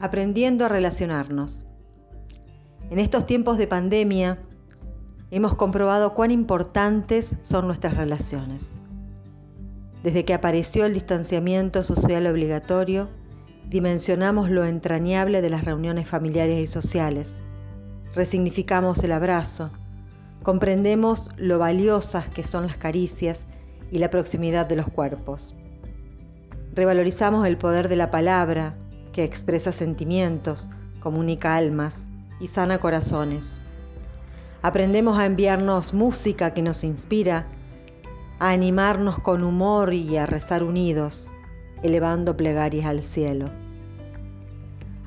aprendiendo a relacionarnos. En estos tiempos de pandemia hemos comprobado cuán importantes son nuestras relaciones. Desde que apareció el distanciamiento social obligatorio, dimensionamos lo entrañable de las reuniones familiares y sociales, resignificamos el abrazo, comprendemos lo valiosas que son las caricias y la proximidad de los cuerpos. Revalorizamos el poder de la palabra, que expresa sentimientos, comunica almas y sana corazones. Aprendemos a enviarnos música que nos inspira, a animarnos con humor y a rezar unidos, elevando plegarias al cielo.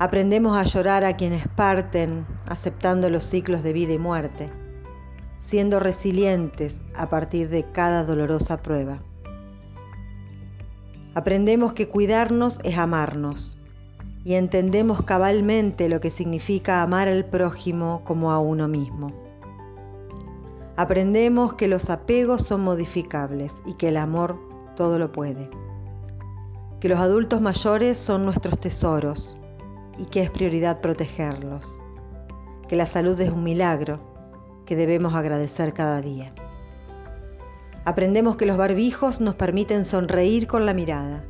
Aprendemos a llorar a quienes parten, aceptando los ciclos de vida y muerte, siendo resilientes a partir de cada dolorosa prueba. Aprendemos que cuidarnos es amarnos, y entendemos cabalmente lo que significa amar al prójimo como a uno mismo. Aprendemos que los apegos son modificables y que el amor todo lo puede. Que los adultos mayores son nuestros tesoros y que es prioridad protegerlos. Que la salud es un milagro que debemos agradecer cada día. Aprendemos que los barbijos nos permiten sonreír con la mirada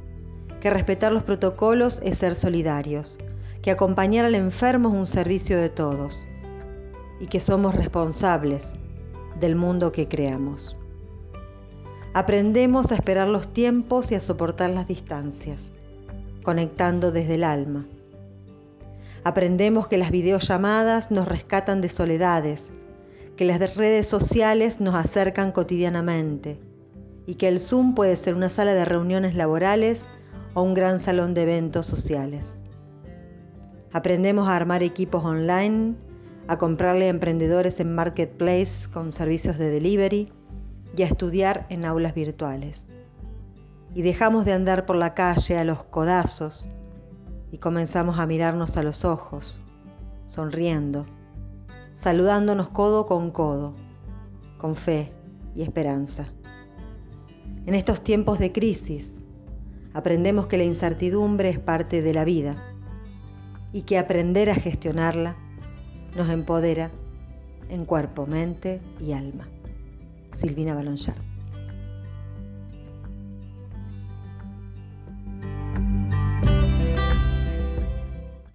que respetar los protocolos es ser solidarios, que acompañar al enfermo es un servicio de todos y que somos responsables del mundo que creamos. Aprendemos a esperar los tiempos y a soportar las distancias, conectando desde el alma. Aprendemos que las videollamadas nos rescatan de soledades, que las redes sociales nos acercan cotidianamente y que el Zoom puede ser una sala de reuniones laborales o un gran salón de eventos sociales. Aprendemos a armar equipos online, a comprarle a emprendedores en marketplace con servicios de delivery y a estudiar en aulas virtuales. Y dejamos de andar por la calle a los codazos y comenzamos a mirarnos a los ojos, sonriendo, saludándonos codo con codo, con fe y esperanza. En estos tiempos de crisis, aprendemos que la incertidumbre es parte de la vida y que aprender a gestionarla nos empodera en cuerpo, mente y alma. Silvina Balonchar.